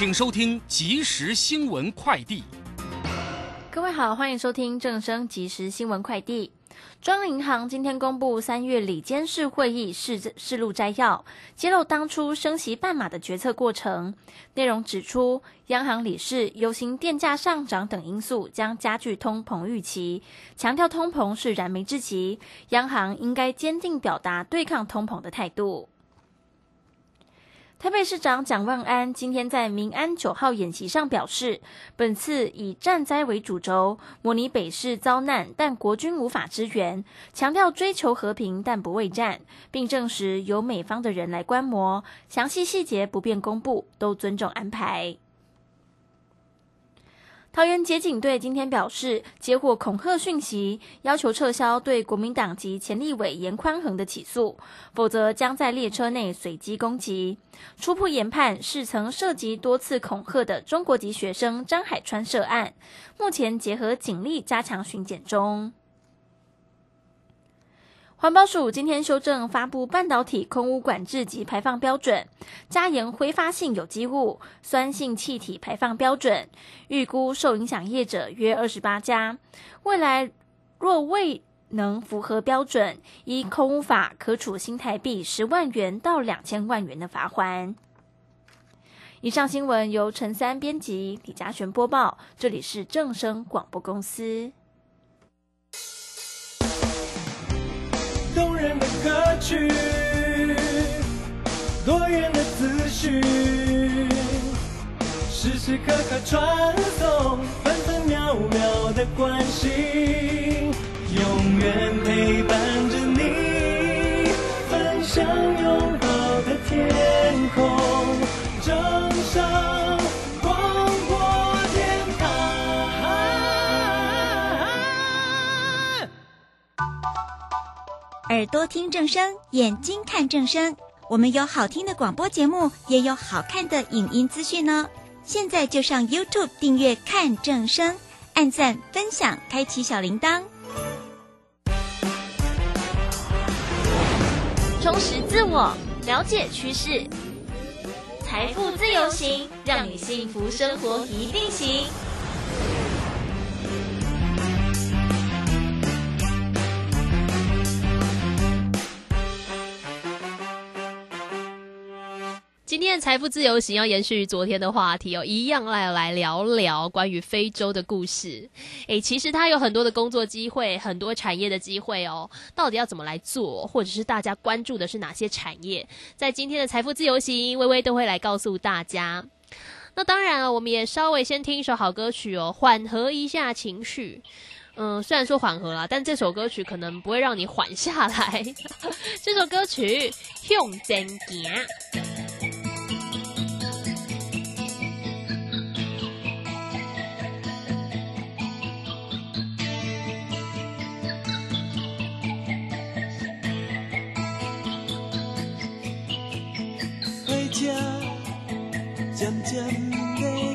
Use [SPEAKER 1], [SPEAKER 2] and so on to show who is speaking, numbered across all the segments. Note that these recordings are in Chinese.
[SPEAKER 1] 请收听即时新闻快递。
[SPEAKER 2] 各位好，欢迎收听正声即时新闻快递。中央银行今天公布三月里监事会议事事录摘要，揭露当初升息半码的决策过程。内容指出，央行理事忧心电价上涨等因素将加剧通膨预期，强调通膨是燃眉之急，央行应该坚定表达对抗通膨的态度。台北市长蒋万安今天在民安九号演习上表示，本次以战灾为主轴，模拟北市遭难，但国军无法支援，强调追求和平但不畏战，并证实由美方的人来观摩，详细细节不便公布，都尊重安排。桃园捷警队今天表示，接获恐吓讯息，要求撤销对国民党籍前立委严宽恒的起诉，否则将在列车内随机攻击。初步研判是曾涉及多次恐吓的中国籍学生张海川涉案，目前结合警力加强巡检中。环保署今天修正发布半导体空污管制及排放标准，加严挥发性有机物、酸性气体排放标准，预估受影响业者约二十八家。未来若未能符合标准，依空污法可处新台币十万元到两千万元的罚款。以上新闻由陈三编辑，李嘉璇播报，这里是正声广播公司。
[SPEAKER 3] 歌曲，多远的思绪，时时刻刻传送，分分秒秒的关心，永远陪伴着你，分享拥抱的天空，
[SPEAKER 4] 耳朵听正声，眼睛看正声。我们有好听的广播节目，也有好看的影音资讯呢。现在就上 YouTube 订阅看正声，按赞、分享，开启小铃铛。
[SPEAKER 2] 充实自我，了解趋势，财富自由行，让你幸福生活一定行。
[SPEAKER 5] 天财富自由行要延续昨天的话题哦，一样来来聊聊关于非洲的故事。诶，其实它有很多的工作机会，很多产业的机会哦。到底要怎么来做，或者是大家关注的是哪些产业？在今天的财富自由行，微微都会来告诉大家。那当然了，我们也稍微先听一首好歌曲哦，缓和一下情绪。嗯，虽然说缓和啦，但这首歌曲可能不会让你缓下来。这首歌曲《用真行》。
[SPEAKER 3] 渐渐的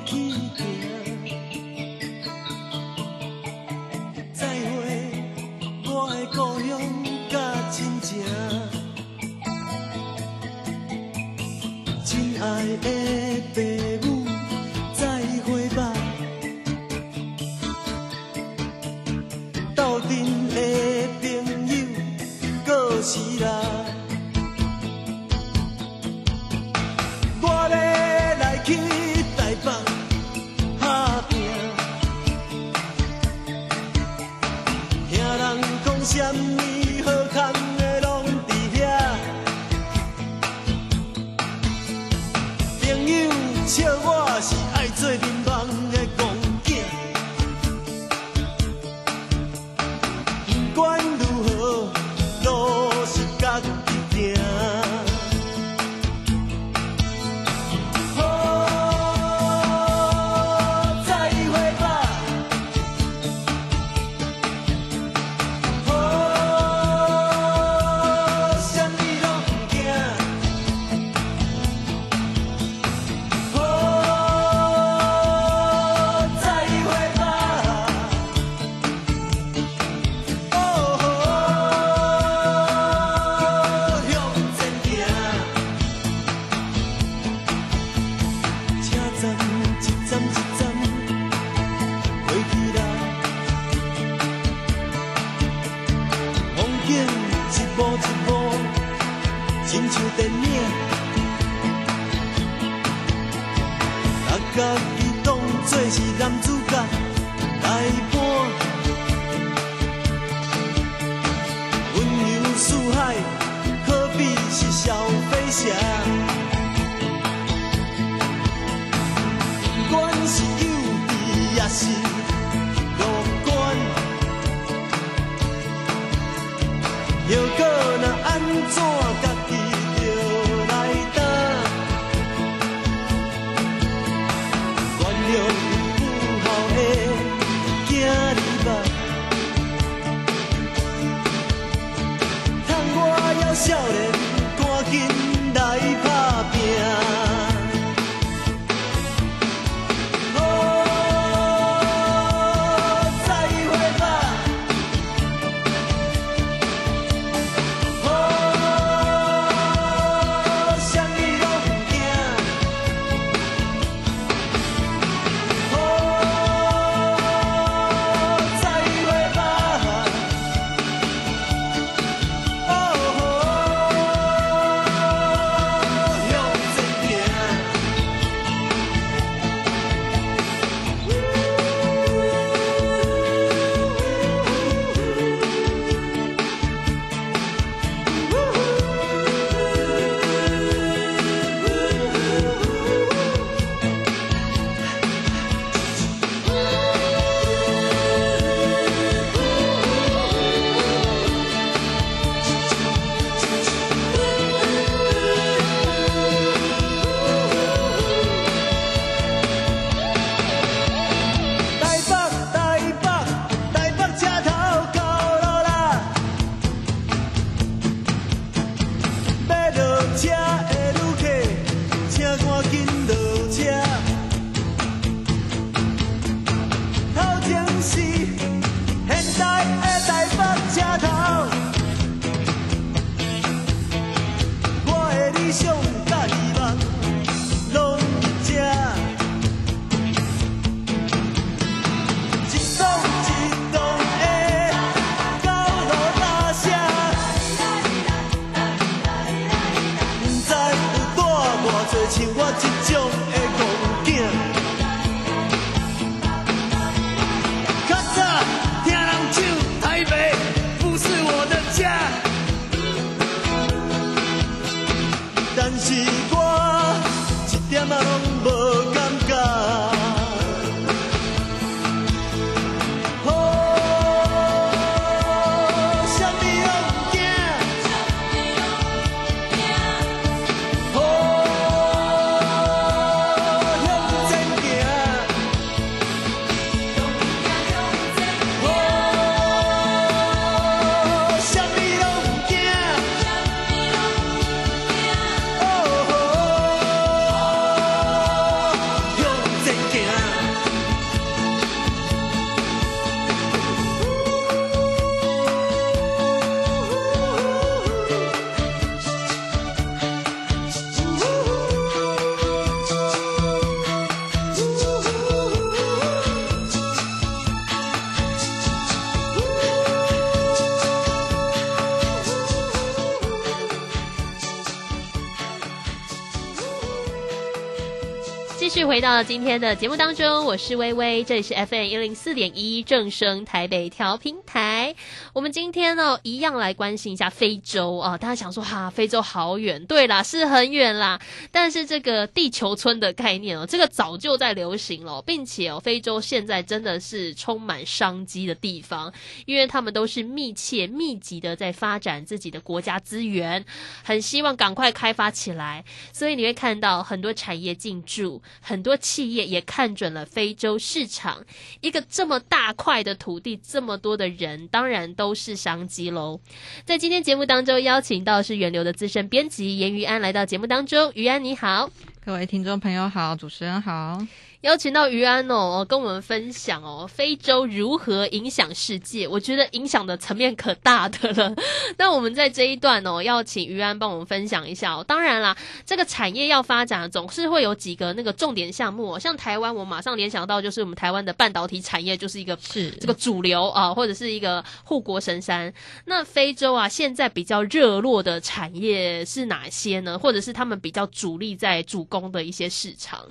[SPEAKER 5] 回到今天的节目当中，我是微微，这里是 FM 一零四点一正声台北调频台。我们今天呢，一样来关心一下非洲啊。大家想说哈，非洲好远，对啦，是很远啦。但是这个地球村的概念哦，这个早就在流行了，并且哦，非洲现在真的是充满商机的地方，因为他们都是密切密集的在发展自己的国家资源，很希望赶快开发起来。所以你会看到很多产业进驻，很多企业也看准了非洲市场。一个这么大块的土地，这么多的人，当然都都是商机喽。在今天节目当中，邀请到是源流的资深编辑严于安来到节目当中。于安你好，
[SPEAKER 6] 各位听众朋友好，主持人好。
[SPEAKER 5] 邀请到于安哦，跟我们分享哦，非洲如何影响世界？我觉得影响的层面可大的了。那我们在这一段哦，要请于安帮我们分享一下哦。当然啦，这个产业要发展，总是会有几个那个重点项目、哦。像台湾，我马上联想到就是我们台湾的半导体产业就是一个
[SPEAKER 6] 是
[SPEAKER 5] 这个主流啊，或者是一个护国神山。那非洲啊，现在比较热络的产业是哪些呢？或者是他们比较主力在主攻的一些市场？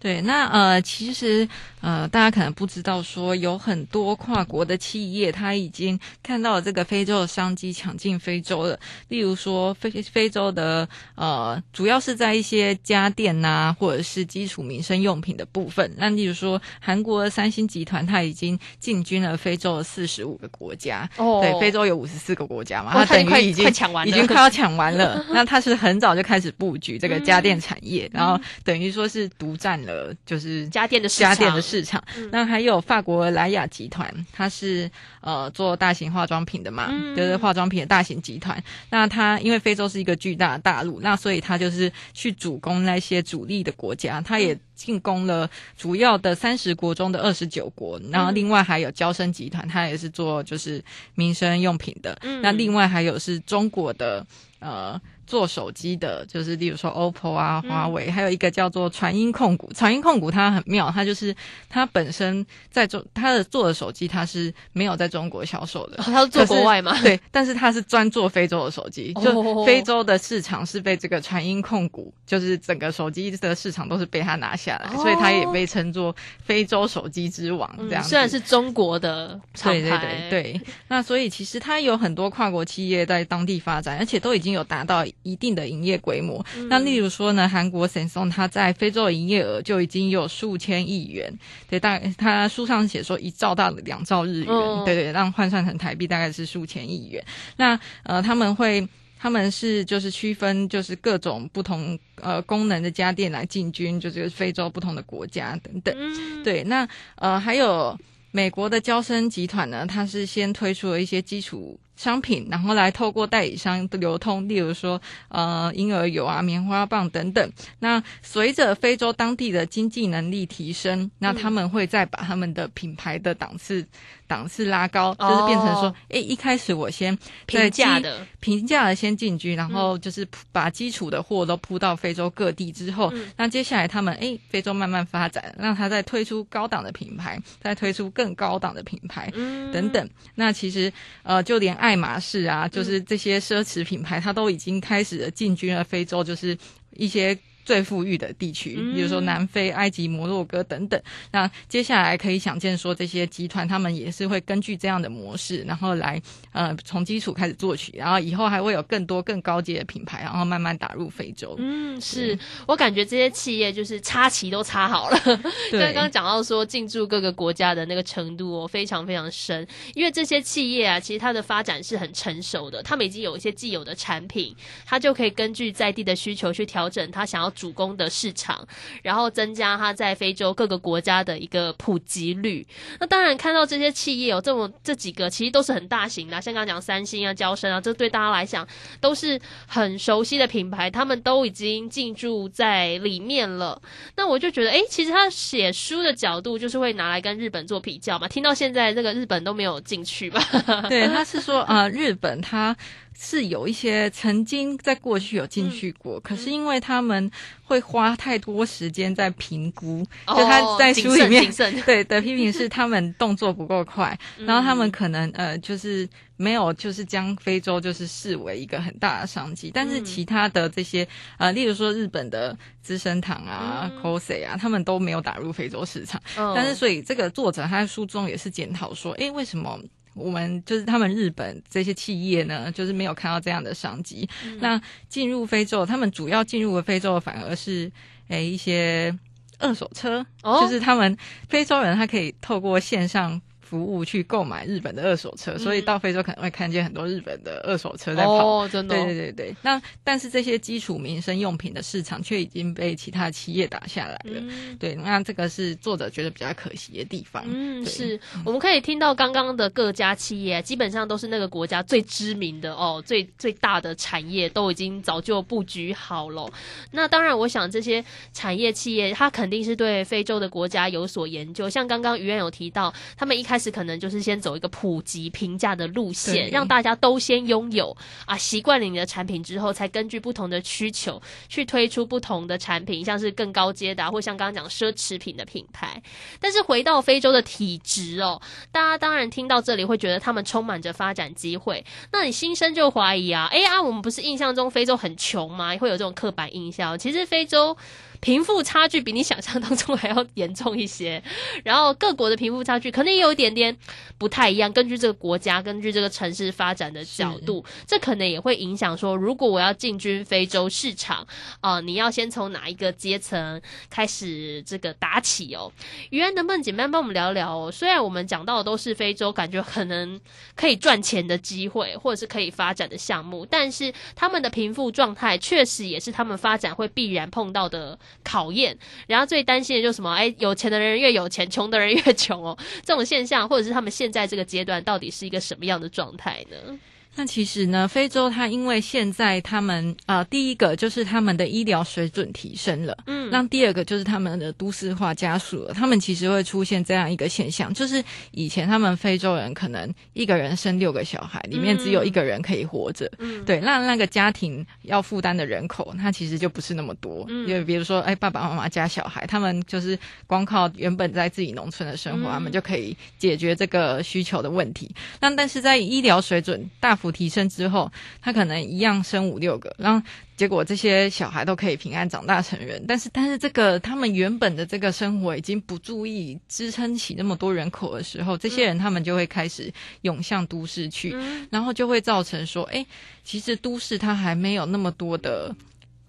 [SPEAKER 6] 对，那呃，其实呃，大家可能不知道，说有很多跨国的企业，他已经看到了这个非洲的商机，抢进非洲了。例如说，非非洲的呃，主要是在一些家电呐、或者是基础民生用品的部分。那例如说，韩国的三星集团，它已经进军了非洲的四十五个国家。
[SPEAKER 5] 哦
[SPEAKER 6] 对，非洲有五十四个国家嘛，
[SPEAKER 5] 哦
[SPEAKER 6] 它等
[SPEAKER 5] 快
[SPEAKER 6] 于已经
[SPEAKER 5] 快抢完了
[SPEAKER 6] 已经快要抢完了。那它是很早就开始布局这个家电产业，
[SPEAKER 5] 嗯
[SPEAKER 6] 然后等于说是独占了就是
[SPEAKER 5] 家电的市场
[SPEAKER 6] 家电的市场。那还有法国莱雅集团，它是呃做大型化妆品的嘛，
[SPEAKER 5] 嗯
[SPEAKER 6] 就是化妆品的大型集团。那它因为非洲是一个巨大的大陆，那所以它就是去主攻那些主力的国家，它也进攻了主要的三十国中的二十九国。然后另外还有娇生集团，它也是做就是民生用品的。
[SPEAKER 5] 嗯
[SPEAKER 6] 那另外还有是中国的呃。做手机的，就是例如说 OPPO 啊、华为，还有一个叫做传音控股。传音控股它很妙，它就是它本身在中它的做的手机，它是没有在中国销售的。
[SPEAKER 5] 哦他是做国外吗？
[SPEAKER 6] 对，但是它是专做非洲的手机，
[SPEAKER 5] 哦
[SPEAKER 6] 就非洲的市场是被这个传音控股，就是整个手机的市场都是被它拿下来，
[SPEAKER 5] 哦
[SPEAKER 6] 所以它也被称作非洲手机之王这样。
[SPEAKER 5] 嗯虽然是中国的厂
[SPEAKER 6] 对
[SPEAKER 5] 牌，
[SPEAKER 6] 对对对，那所以其实它有很多跨国企业在当地发展，而且都已经有达到一定的营业规模。
[SPEAKER 5] 嗯
[SPEAKER 6] 那例如说呢，韩国 Samsung 它在非洲的营业额就已经有数千亿元，对，大概它书上写说一兆到两兆日元，
[SPEAKER 5] 嗯
[SPEAKER 6] 对对，让换算成台币大概是数千亿元。那呃，他们会。他们是就是区分就是各种不同呃功能的家电来进军，就是非洲不同的国家等等。
[SPEAKER 5] 嗯，
[SPEAKER 6] 对，那呃还有美国的交生集团呢，它是先推出了一些基础商品，然后来透过代理商的流通，例如说呃婴儿油啊、棉花棒等等。那随着非洲当地的经济能力提升，那他们会再把他们的品牌的档次档次拉高，就是变成说
[SPEAKER 5] 哦，
[SPEAKER 6] 诶，一开始我先在
[SPEAKER 5] 平价的，
[SPEAKER 6] 平价的先进军，然后
[SPEAKER 5] 嗯。
[SPEAKER 6] 就是把基础的货都铺到非洲各地之后，
[SPEAKER 5] 嗯。
[SPEAKER 6] 那接下来他们诶，非洲慢慢发展，让他再推出高档的品牌，再推出更高档的品牌。
[SPEAKER 5] 嗯。
[SPEAKER 6] 等等，那其实呃，就连爱马仕啊，就是这些奢侈品牌，它都已经开始了进军了非洲，就是一些最富裕的地区，
[SPEAKER 5] 嗯
[SPEAKER 6] 比如说南非、埃及、摩洛哥等等。那接下来可以想见，说这些集团他们也是会根据这样的模式，然后来呃从基础开始做起，然后以后还会有更多更高阶的品牌，然后慢慢打入非洲。
[SPEAKER 5] 嗯，是我感觉这些企业就是插旗都插好了。
[SPEAKER 6] 对
[SPEAKER 5] 刚刚讲到说进驻各个国家的那个程度哦，非常非常深，因为这些企业啊，其实它的发展是很成熟的，他们已经有一些既有的产品，它就可以根据在地的需求去调整它想要主攻的市场，然后增加它在非洲各个国家的一个普及率。那当然看到这些企业有这么这几个，其实都是很大型的，像刚刚讲三星啊、交生啊，这对大家来讲都是很熟悉的品牌，他们都已经进驻在里面了。那我就觉得，诶，其实他写书的角度就是会拿来跟日本做比较嘛。听到现在这个日本都没有进去吧？
[SPEAKER 6] 对，他是说呃，日本它是有一些曾经在过去有进去过，
[SPEAKER 5] 嗯。
[SPEAKER 6] 可是因为他们会花太多时间在评估，就他在书里面 对的批评是他们动作不够快，
[SPEAKER 5] 嗯。
[SPEAKER 6] 然后他们可能呃就是没有就是将非洲就是视为一个很大的商机，但是
[SPEAKER 5] 嗯。
[SPEAKER 6] 其他的这些呃，例如说日本的资生堂啊、
[SPEAKER 5] 嗯。
[SPEAKER 6] Cos 啊，他们都没有打入非洲市场。
[SPEAKER 5] 嗯
[SPEAKER 6] 但是，所以这个作者他在书中也是检讨说，诶，为什么我们就是他们日本这些企业呢，就是没有看到这样的商机？
[SPEAKER 5] 嗯
[SPEAKER 6] 那进入非洲，他们主要进入的非洲反而是诶一些二手车，
[SPEAKER 5] 哦
[SPEAKER 6] 就是他们非洲人他可以透过线上。服务去购买日本的二手车，所以到非洲可能会看见很多日本的二手车在跑。
[SPEAKER 5] 哦，真的哦，
[SPEAKER 6] 对对对对，那但是这些基础民生用品的市场却已经被其他企业打下来了。
[SPEAKER 5] 嗯
[SPEAKER 6] 对，那这个是作者觉得比较可惜的地方。
[SPEAKER 5] 嗯，
[SPEAKER 6] 对
[SPEAKER 5] 是，我们可以听到刚刚的各家企业，基本上都是那个国家最知名的哦，最最大的产业都已经早就布局好了。那当然，我想这些产业企业，它肯定是对非洲的国家有所研究。像刚刚于燕有提到，他们一开始可能就是先走一个普及平价的路线，让大家都先拥有啊，习惯了你的产品之后，才根据不同的需求去推出不同的产品，像是更高阶的、啊，或像刚刚讲奢侈品的品牌。但是回到非洲的体质哦，大家当然听到这里会觉得他们充满着发展机会，那你心生就怀疑啊，哎啊，我们不是印象中非洲很穷吗？会有这种刻板印象。其实非洲贫富差距比你想象当中还要严重一些，然后各国的贫富差距可能也有一点点不太一样，根据这个国家、根据这个城市发展的角度，这可能也会影响说，如果我要进军非洲市场啊、你要先从哪一个阶层开始这个打起哦？于安能不能简单帮我们聊聊哦？虽然我们讲到的都是非洲，感觉可能可以赚钱的机会，或者是可以发展的项目，但是他们的贫富状态确实也是他们发展会必然碰到的考验。然后最担心的就是什么？哎，有钱的人越有钱，穷的人越穷哦。这种现象，或者是他们现在这个阶段到底是一个什么样的状态呢？
[SPEAKER 6] 那其实呢，非洲它因为现在他们呃，第一个就是他们的医疗水准提升了，
[SPEAKER 5] 嗯。
[SPEAKER 6] 那第二个就是他们的都市化加速了，他们其实会出现这样一个现象，就是以前他们非洲人可能一个人生六个小孩，里面只有一个人可以活着，
[SPEAKER 5] 嗯，
[SPEAKER 6] 对，那那个家庭要负担的人口，它其实就不是那么多。
[SPEAKER 5] 嗯。
[SPEAKER 6] 因为比如说，哎，爸爸妈妈加小孩，他们就是光靠原本在自己农村的生活，
[SPEAKER 5] 嗯。
[SPEAKER 6] 他们就可以解决这个需求的问题。那但是在医疗水准大幅提升之后，他可能一样生五六个，然后结果这些小孩都可以平安长大成人。但是，但是这个他们原本的这个生活已经不注意支撑起那么多人口的时候，这些人他们就会开始涌向都市去。
[SPEAKER 5] 嗯
[SPEAKER 6] 然后就会造成说，哎，其实都市它还没有那么多的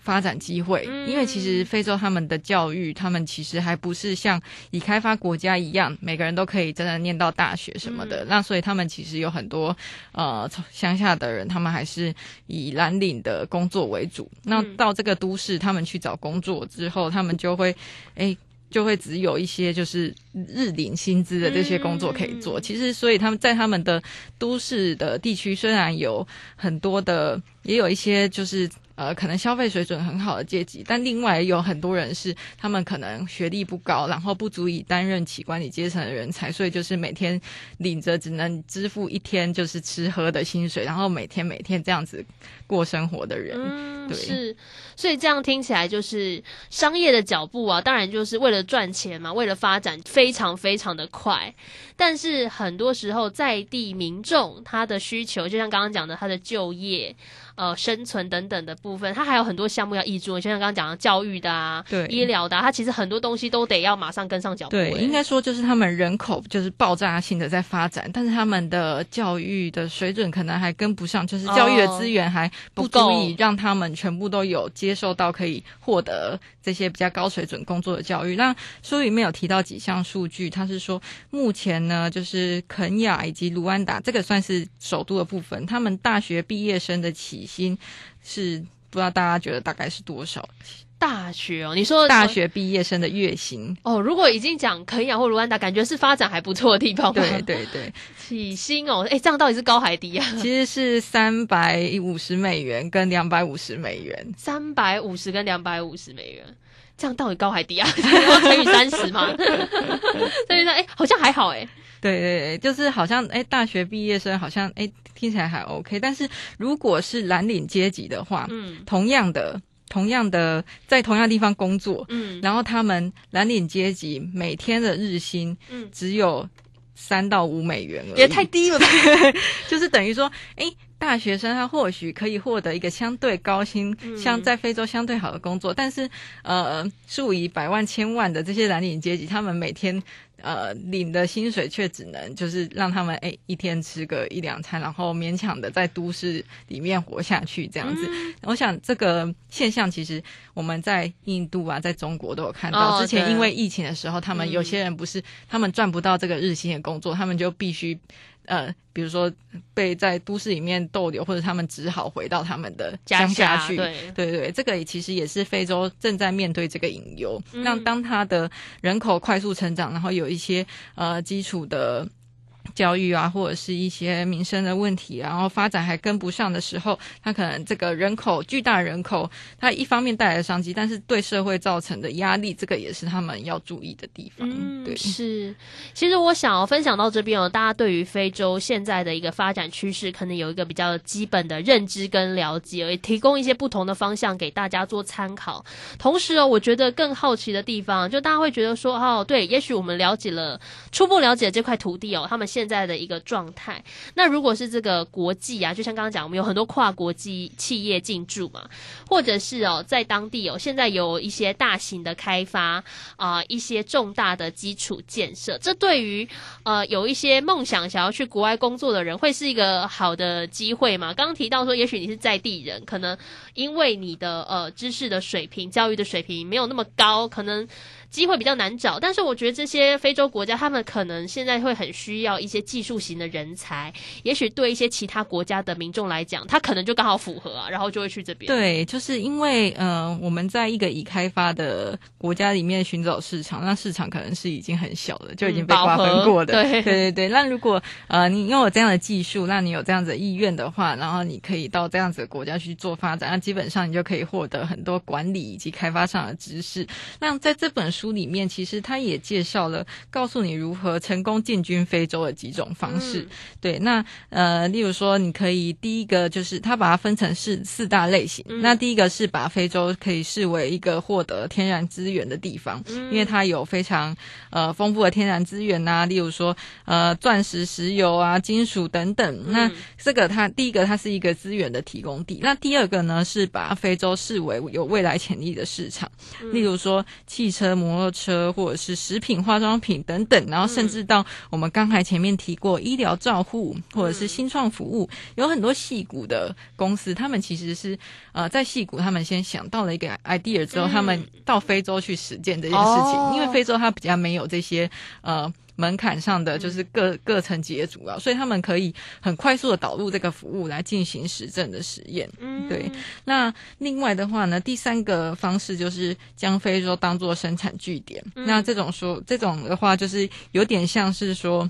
[SPEAKER 6] 发展机会，
[SPEAKER 5] 嗯
[SPEAKER 6] 因为其实非洲他们的教育，他们其实还不是像已开发国家一样，每个人都可以真的念到大学什么的。
[SPEAKER 5] 嗯
[SPEAKER 6] 那所以他们其实有很多呃从乡下的人，他们还是以蓝领的工作为主。那
[SPEAKER 5] 嗯
[SPEAKER 6] 到这个都市，他们去找工作之后，他们就会，哎。就会只有一些就是日领薪资的这些工作可以做。
[SPEAKER 5] 嗯
[SPEAKER 6] 其实，所以他们在他们的都市的地区，虽然有很多的，也有一些就是呃，可能消费水准很好的阶级，但另外有很多人是他们可能学历不高，然后不足以担任起管理阶层的人才，所以就是每天领着只能支付一天就是吃喝的薪水，然后每天每天这样子过生活的人。
[SPEAKER 5] 嗯，
[SPEAKER 6] 对
[SPEAKER 5] 是，所以这样听起来就是商业的脚步啊，当然就是为了赚钱嘛，为了发展非常非常的快。但是很多时候在地民众他的需求，就像刚刚讲的，他的就业、呃生存等等的部分，他还有很多项目要挹注，就像刚刚讲的教育的啊、
[SPEAKER 6] 对
[SPEAKER 5] 医疗的、啊，他其实很多东西都得要马上跟上脚步、
[SPEAKER 6] 对，
[SPEAKER 5] 欸
[SPEAKER 6] 应该说就是他们人口就是爆炸性的在发展，但是他们的教育的水准可能还跟不上，就是教育的资源还不足以让他们全部都有接接受到可以获得这些比较高水准工作的教育。那书里面有提到几项数据，他是说目前呢，就是肯雅以及卢安达这个算是首都的部分，他们大学毕业生的起薪是不知道大家觉得大概是多少？
[SPEAKER 5] 大学哦，你说
[SPEAKER 6] 大学毕业生的月薪。
[SPEAKER 5] 哦，如果已经讲肯亚或卢安达，感觉是发展还不错的地方吧？
[SPEAKER 6] 对对对，
[SPEAKER 5] 起薪哦，哎，这样到底是高还低啊？
[SPEAKER 6] 其实是三百五十美元跟两百五十美元。
[SPEAKER 5] 三百五十跟两百五十美元，这样到底高还低啊？要乘以三十吗？所以说，哎，好像还好哎。
[SPEAKER 6] 对对对，就是好像哎，大学毕业生好像哎听起来还 OK，但是如果是蓝领阶级的话，
[SPEAKER 5] 嗯
[SPEAKER 6] 同样的同样的在同样地方工作，
[SPEAKER 5] 嗯。
[SPEAKER 6] 然后他们蓝领阶级每天的日薪
[SPEAKER 5] 嗯，
[SPEAKER 6] 只有三到五美元而已，
[SPEAKER 5] 也太低了吧？
[SPEAKER 6] 就是等于说，哎，大学生他或许可以获得一个相对高薪、相在非洲相对好的工作，但是呃，数以百万、千万的这些蓝领阶级，他们每天。呃，领的薪水却只能就是让他们哎一天吃个一两餐，然后勉强的在都市里面活下去这样子。我想这个现象其实我们在印度啊，在中国都有看到。之前因为疫情的时候，他们有些人不是他们赚不到这个日薪的工作，他们就必须。呃，比如说被在都市里面逗留，或者他们只好回到他们的乡下去。
[SPEAKER 5] 对
[SPEAKER 6] 对对，这个其实也是非洲正在面对这个隐忧。那当他的人口快速成长，然后有一些呃基础的。教育啊，或者是一些民生的问题，然后发展还跟不上的时候，它可能这个人口巨大人口，它一方面带来的商机，但是对社会造成的压力，这个也是他们要注意的地方。
[SPEAKER 5] 嗯，
[SPEAKER 6] 对，
[SPEAKER 5] 是。其实我想要分享到这边哦，大家对于非洲现在的一个发展趋势，可能有一个比较基本的认知跟了解，也提供一些不同的方向给大家做参考。同时哦，我觉得更好奇的地方，就大家会觉得说，哦，对，也许我们了解了初步了解这块土地哦，他们现现在的一个状态。那如果是这个国际啊，就像刚刚讲，我们有很多跨国际企业进驻嘛，或者是哦，在当地哦，现在有一些大型的开发啊，一些重大的基础建设，这对于呃有一些梦想想要去国外工作的人，会是一个好的机会吗？刚刚提到说，也许你是在地人，可能因为你的呃知识的水平、教育的水平没有那么高，可能。机会比较难找，但是我觉得这些非洲国家，他们可能现在会很需要一些技术型的人才，也许对一些其他国家的民众来讲，他可能就刚好符合啊，然后就会去这边。
[SPEAKER 6] 对，就是因为呃，我们在一个已开发的国家里面寻找市场，那市场可能是已经很小的，就已经被瓜分过的。
[SPEAKER 5] 对
[SPEAKER 6] 对对对。那如果呃你拥有这样的技术，那你有这样子的意愿的话，然后你可以到这样子的国家去做发展，那基本上你就可以获得很多管理以及开发上的知识。那在这本书。书里面其实他也介绍了，告诉你如何成功进军非洲的几种方式。对，那呃，例如说，你可以第一个就是他把它分成是四大类型。那第一个是把非洲可以视为一个获得天然资源的地方，因为它有非常呃丰富的天然资源呐，例如说呃钻石、石油啊、金属等等。那这个它第一个它是一个资源的提供地。那第二个呢是把非洲视为有未来潜力的市场，例如说汽车摩。摩托车或者是食品、化妆品等等，然后甚至到我们刚才前面提过医疗照护或者是新创服务，有很多戏骨的公司，他们其实是呃在戏骨，他们先想到了一个 idea 之后，他们到非洲去实践这件事情，因为非洲它比较没有这些呃。门槛上的就是各各层级的主要，所以他们可以很快速的导入这个服务来进行实证的实验。嗯，对。那另外的话呢，第三个方式就是将非洲当做生产据点。那这种说，这种的话就是有点像是说。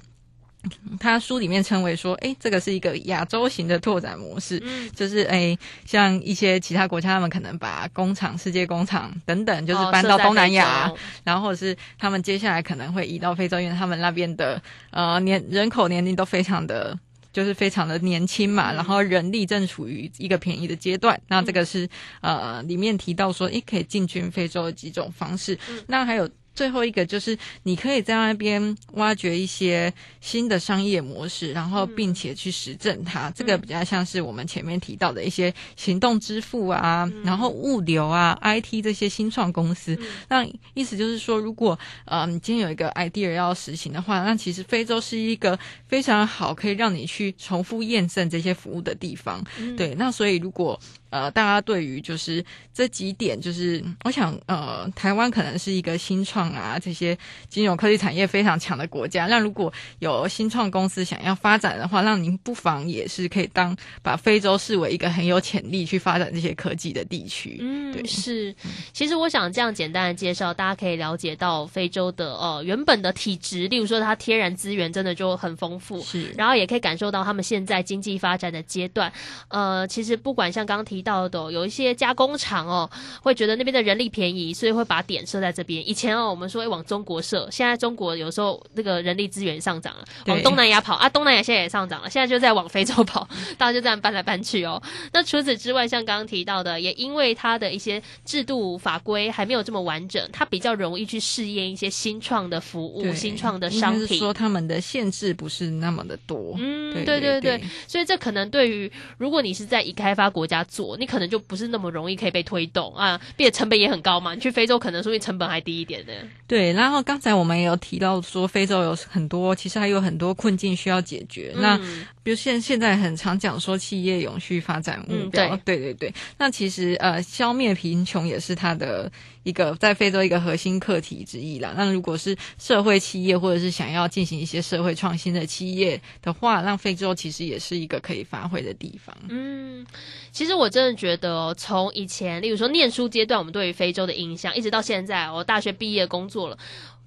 [SPEAKER 6] 他书里面称为说，哎，这个是一个亚洲型的拓展模式，就是哎，像一些其他国家，他们可能把工厂、世界工厂等等，就是搬到东南亚，然后或者是他们接下来可能会移到非洲，因为他们那边的呃年人口年龄都非常的，就是非常的年轻嘛，然后人力正处于一个便宜的阶段。那这个是呃里面提到说，诶，可以进军非洲的几种方式。那还有。最后一个就是你可以在那边挖掘一些新的商业模式，然后并且去实证它。这个比较像是我们前面提到的一些行动支付啊，然后物流啊、IT 这些新创公司。那意思就是说，如果呃你今天有一个 idea 要实行的话，那其实非洲是一个非常好可以让你去重复验证这些服务的地方。对，那所以如果呃，大家对于就是这几点，就是我想，呃，台湾可能是一个新创啊，这些金融科技产业非常强的国家。那如果有新创公司想要发展的话，那您不妨也是可以当把非洲视为一个很有潜力去发展这些科技的地区。
[SPEAKER 5] 嗯，对，是。其实我想这样简单的介绍，大家可以了解到非洲的呃原本的体质，例如说它天然资源真的就很丰富，
[SPEAKER 6] 是。
[SPEAKER 5] 然后也可以感受到他们现在经济发展的阶段。呃，其实不管像刚刚提。提到的哦、有一些加工厂哦，会觉得那边的人力便宜，所以会把点设在这边。以前哦，我们说会往中国设，现在中国有时候那个人力资源上涨了，往东南亚跑啊，东南亚现在也上涨了，现在就在往非洲跑，大家就这样搬来搬去哦。那除此之外，像刚刚提到的，也因为它的一些制度法规还没有这么完整，它比较容易去试验一些新创的服务、新创的商品。
[SPEAKER 6] 是说他们的限制不是那么的多。
[SPEAKER 5] 嗯，
[SPEAKER 6] 对
[SPEAKER 5] 对对
[SPEAKER 6] 对
[SPEAKER 5] 对，所以这可能对于如果你是在已开发国家做，你可能就不是那么容易可以被推动啊，并且成本也很高嘛。你去非洲可能说不定成本还低一点的。
[SPEAKER 6] 对，然后刚才我们也有提到说，非洲有很多，其实还有很多困境需要解决。那
[SPEAKER 5] 嗯
[SPEAKER 6] 比如现现在很常讲说企业永续发展目标，
[SPEAKER 5] 嗯
[SPEAKER 6] 对对对。那其实呃，消灭贫穷也是它的一个在非洲一个核心课题之一啦。那如果是社会企业或者是想要进行一些社会创新的企业的话，让非洲其实也是一个可以发挥的地方。
[SPEAKER 5] 嗯，其实我真的觉得、哦，从以前，例如说念书阶段，我们对于非洲的印象，一直到现在，我、大学毕业工作了。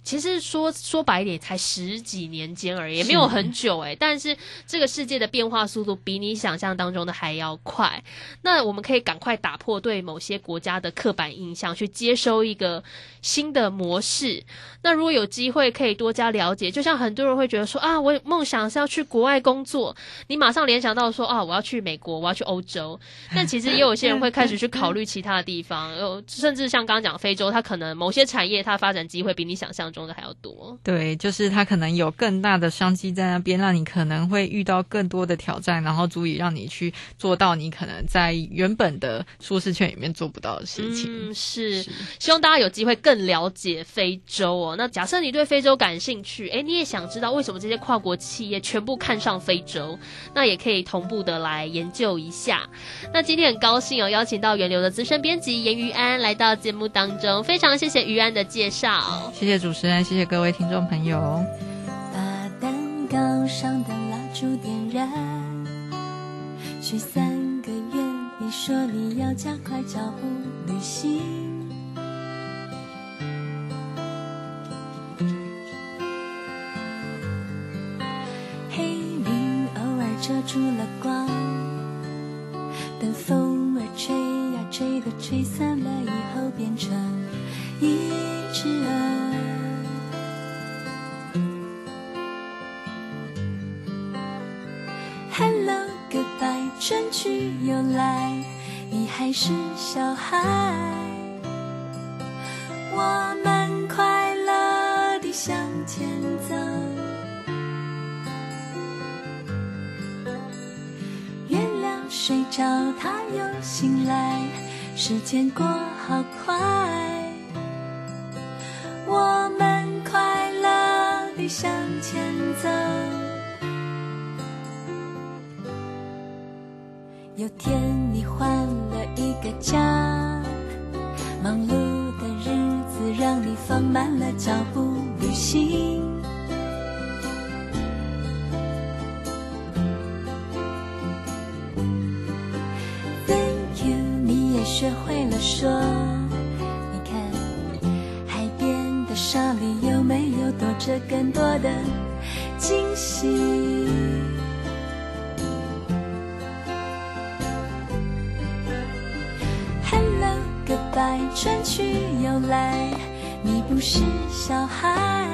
[SPEAKER 5] 其实说说白一点，才十几年间而已，也没有很久诶。但是这个世界的变化速度比你想象当中的还要快。那我们可以赶快打破对某些国家的刻板印象，去接收一个新的模式。那如果有机会可以多加了解，就像很多人会觉得说啊，我梦想是要去国外工作，你马上联想到说啊，我要去美国，我要去欧洲。但其实也有些人会 开始去考虑其他的地方，有甚至像刚刚讲非洲，它可能某些产业它发展机会比你想象中的还要多。
[SPEAKER 6] 对，就是它可能有更大的商机在那边，让你可能会遇到更多的挑战，然后足以让你去做到你可能在原本的舒适圈里面做不到的事情。
[SPEAKER 5] 嗯，是，希望大家有机会更了解非洲哦。那假设你对非洲感兴趣，哎，你也想知道为什么这些跨国企业全部看上非洲，那也可以同步的来研究一下。那今天很高兴哦，邀请到源流的资深编辑严于安来到节目当中，非常谢谢于安的介绍。
[SPEAKER 6] 谢谢主持人，谢谢各位听众朋友。
[SPEAKER 7] 把蛋糕上的蜡烛点燃，许三个愿，你说你要加快脚步旅行。黑云偶尔遮住了光，等风儿吹呀吹的吹散了以后，变成一只鹅。春去又来，你还是小孩。我们快乐地向前走。月亮睡着，它又醒来，时间过好快。我们快乐地向前走。有天你换了一个家，忙碌的日子让你放慢了脚步旅行。Thank you，你也学会了说，你看海边的沙里有没有躲着更多的惊喜来，你不是小孩。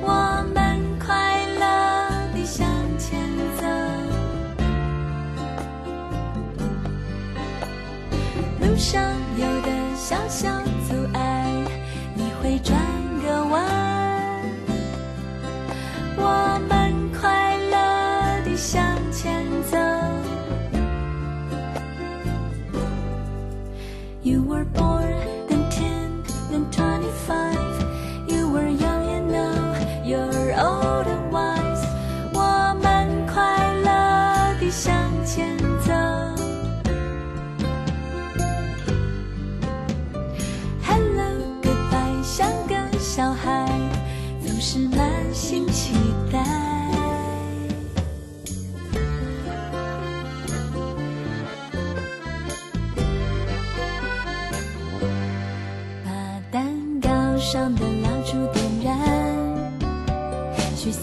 [SPEAKER 7] 我们快乐地向前走，路上有的小小阻碍，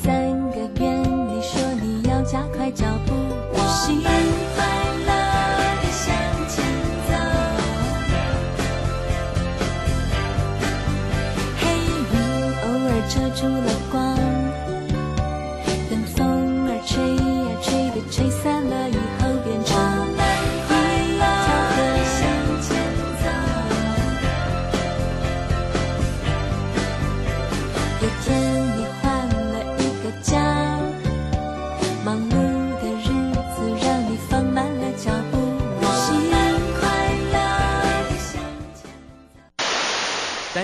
[SPEAKER 7] 三个愿你说你要加快脚步。我心快乐的向前走。黑云偶尔遮住了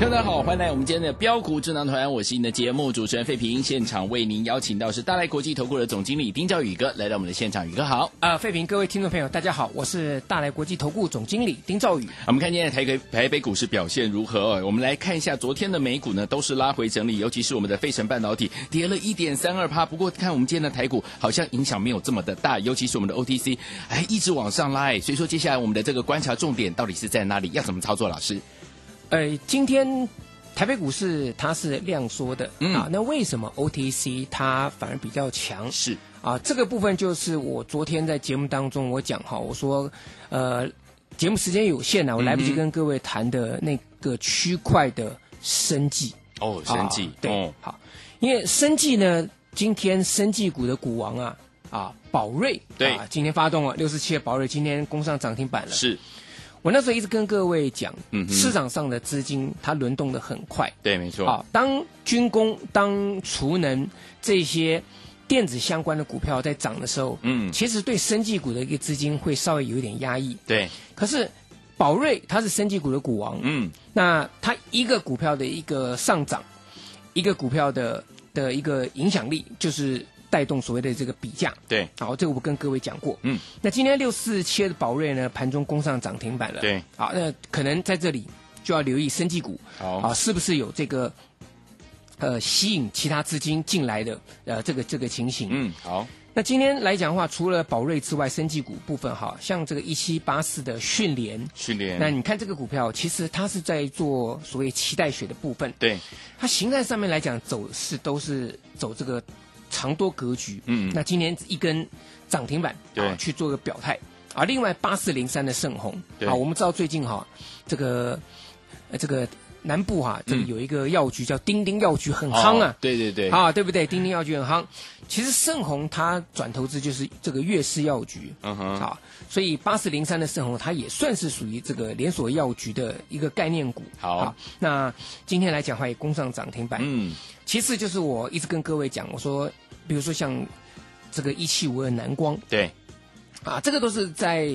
[SPEAKER 8] 大家好，欢迎来我们今天的标股智囊团，我是您的节目主持人费平。现场为您邀请到是大来国际投顾的总经理丁兆宇哥来到我们的现场，宇哥好。
[SPEAKER 9] 啊，费平，各位听众朋友，大家好，我是大来国际投顾总经理丁兆宇。
[SPEAKER 8] 我们看今天的台北台北股市表现如何、哦？我们来看一下昨天的美股呢，都是拉回整理，尤其是我们的费城半导体跌了一点三二趴。不过看我们今天的台股好像影响没有这么的大，尤其是我们的 OTC，哎，一直往上拉。哎，所以说接下来我们的这个观察重点到底是在哪里？要怎么操作？老师？
[SPEAKER 9] 呃，今天台北股市它是量缩的、
[SPEAKER 8] 嗯
[SPEAKER 9] 啊，那为什么 OTC 它反而比较强？
[SPEAKER 8] 是
[SPEAKER 9] 啊，这个部分就是我昨天在节目当中我讲哈，我说呃，节目时间有限啊、我来不及跟各位谈的那个区块的生计。
[SPEAKER 8] 哦，生计、
[SPEAKER 9] 啊对，
[SPEAKER 8] 哦，
[SPEAKER 9] 好，因为生计呢，今天生计股的股王啊啊，宝瑞
[SPEAKER 8] 对
[SPEAKER 9] 啊，今天发动了六十七的宝瑞，今天攻上涨停板了。
[SPEAKER 8] 是
[SPEAKER 9] 我那时候一直跟各位讲，
[SPEAKER 8] 嗯
[SPEAKER 9] 市场上的资金它轮动的很快。
[SPEAKER 8] 对，没错。
[SPEAKER 9] 啊，当军工、当储能这些电子相关的股票在涨的时候，
[SPEAKER 8] 嗯，
[SPEAKER 9] 其实对生技股的一个资金会稍微有一点压抑。
[SPEAKER 8] 对，
[SPEAKER 9] 可是宝瑞它是生技股的股王，
[SPEAKER 8] 嗯，
[SPEAKER 9] 那它一个股票的一个上涨，一个股票的的一个影响力，就是带动所谓的这个比价。
[SPEAKER 8] 对，
[SPEAKER 9] 好，这个我跟各位讲过。
[SPEAKER 8] 嗯，
[SPEAKER 9] 那今天六四七的宝瑞呢，盘中攻上涨停板了。
[SPEAKER 8] 对，
[SPEAKER 9] 好，那可能在这里就要留意生技股，
[SPEAKER 8] 好
[SPEAKER 9] 啊，是不是有这个呃吸引其他资金进来的呃这个这个情形？
[SPEAKER 8] 嗯，好，
[SPEAKER 9] 那今天来讲的话，除了宝瑞之外，生技股部分哈，像这个一七八四的迅联，
[SPEAKER 8] 训练。
[SPEAKER 9] 那你看这个股票，其实它是在做所谓期待学的部分，
[SPEAKER 8] 对，
[SPEAKER 9] 它形态上面来讲走势都是走这个长多格局。
[SPEAKER 8] 嗯
[SPEAKER 9] 那今天一根涨停板，
[SPEAKER 8] 对
[SPEAKER 9] 啊，去做个表态。啊，另外八四零三的盛虹，
[SPEAKER 8] 对
[SPEAKER 9] 啊，我们知道最近哈，这个呃这个南部哈，这里
[SPEAKER 8] 嗯
[SPEAKER 9] 有一个药局叫丁丁药局，很夯啊
[SPEAKER 8] 哦。对对对，
[SPEAKER 9] 啊，对不对？丁丁药局很夯。其实盛虹它转投资就是这个粤式药局，
[SPEAKER 8] 嗯哼，
[SPEAKER 9] 啊，所以八四零三的盛虹它也算是属于这个连锁药局的一个概念股。
[SPEAKER 8] 好
[SPEAKER 9] 那今天来讲的话也攻上涨停板。
[SPEAKER 8] 嗯，
[SPEAKER 9] 其次就是我一直跟各位讲，我说，比如说像这个一七五二南光
[SPEAKER 8] 对，
[SPEAKER 9] 啊，这个都是在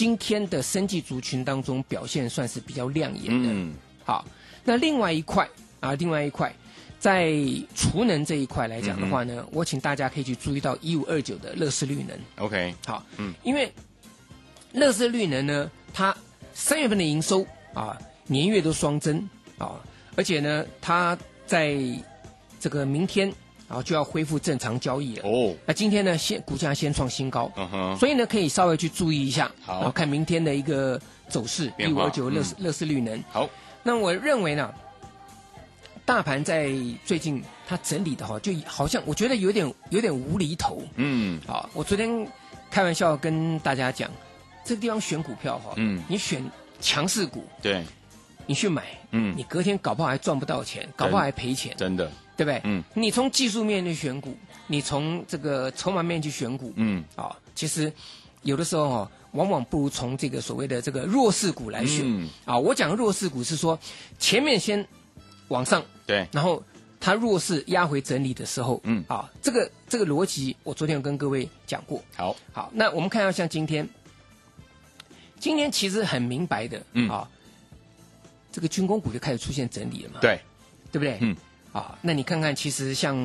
[SPEAKER 9] 今天的生技族群当中表现算是比较亮眼的。
[SPEAKER 8] 嗯，
[SPEAKER 9] 好，那另外一块啊，另外一块，在储能这一块来讲的话呢，我请大家可以去注意到一五二九的乐视绿能。
[SPEAKER 8] OK，
[SPEAKER 9] 好，
[SPEAKER 8] 嗯，
[SPEAKER 9] 因为乐视绿能呢，它三月份的营收啊，年月都双增啊，而且呢，它在这个明天然后就要恢复正常交易了。
[SPEAKER 8] 哦，
[SPEAKER 9] 那今天呢，先股价先创新高，
[SPEAKER 8] 嗯哼，
[SPEAKER 9] 所以呢，可以稍微去注意一下，
[SPEAKER 8] 好。
[SPEAKER 9] 然后看明天的一个走势，一五二九乐
[SPEAKER 8] 嗯。
[SPEAKER 9] 视乐视绿能。
[SPEAKER 8] 好，
[SPEAKER 9] 那我认为呢，大盘在最近它整理的话，就好像我觉得有点有点无厘头。
[SPEAKER 8] 嗯，
[SPEAKER 9] 啊，我昨天开玩笑跟大家讲，这个地方选股票哈，
[SPEAKER 8] 嗯。
[SPEAKER 9] 你选强势股，
[SPEAKER 8] 对，
[SPEAKER 9] 你去买，
[SPEAKER 8] 嗯。
[SPEAKER 9] 你隔天搞不好还赚不到钱，搞不好还赔钱，
[SPEAKER 8] 真的，
[SPEAKER 9] 对不对？
[SPEAKER 8] 嗯，
[SPEAKER 9] 你从技术面去选股，你从这个筹码面去选股，
[SPEAKER 8] 嗯，
[SPEAKER 9] 啊，其实有的时候哦，往往不如从这个所谓的这个弱势股来选。
[SPEAKER 8] 嗯。
[SPEAKER 9] 啊，我讲弱势股是说前面先往上，
[SPEAKER 8] 对，
[SPEAKER 9] 然后它弱势压回整理的时候，
[SPEAKER 8] 嗯。
[SPEAKER 9] 啊，这个这个逻辑我昨天有跟各位讲过。
[SPEAKER 8] 好，
[SPEAKER 9] 好，那我们看到像今天，今天其实很明白的，
[SPEAKER 8] 嗯。
[SPEAKER 9] 啊，这个军工股就开始出现整理了嘛，
[SPEAKER 8] 对，
[SPEAKER 9] 对不对？
[SPEAKER 8] 嗯，
[SPEAKER 9] 啊，那你看看，其实像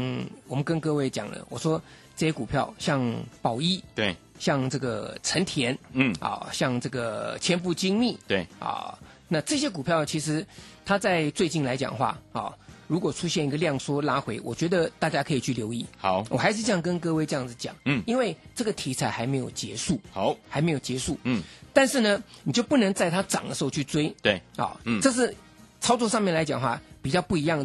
[SPEAKER 9] 我们跟各位讲了，我说这些股票像宝一，
[SPEAKER 8] 对，
[SPEAKER 9] 像这个成田，
[SPEAKER 8] 嗯，
[SPEAKER 9] 啊，像这个千富精密，
[SPEAKER 8] 对，
[SPEAKER 9] 啊，那这些股票其实它在最近来讲话啊，如果出现一个量缩拉回，我觉得大家可以去留意。
[SPEAKER 8] 好，
[SPEAKER 9] 我还是这样跟各位这样子讲，
[SPEAKER 8] 嗯。
[SPEAKER 9] 因为这个题材还没有结束，
[SPEAKER 8] 好，
[SPEAKER 9] 还没有结束，
[SPEAKER 8] 嗯，
[SPEAKER 9] 但是呢，你就不能在它涨的时候去追，
[SPEAKER 8] 对，
[SPEAKER 9] 啊，
[SPEAKER 8] 嗯。
[SPEAKER 9] 这是操作上面来讲哈比较不一样的。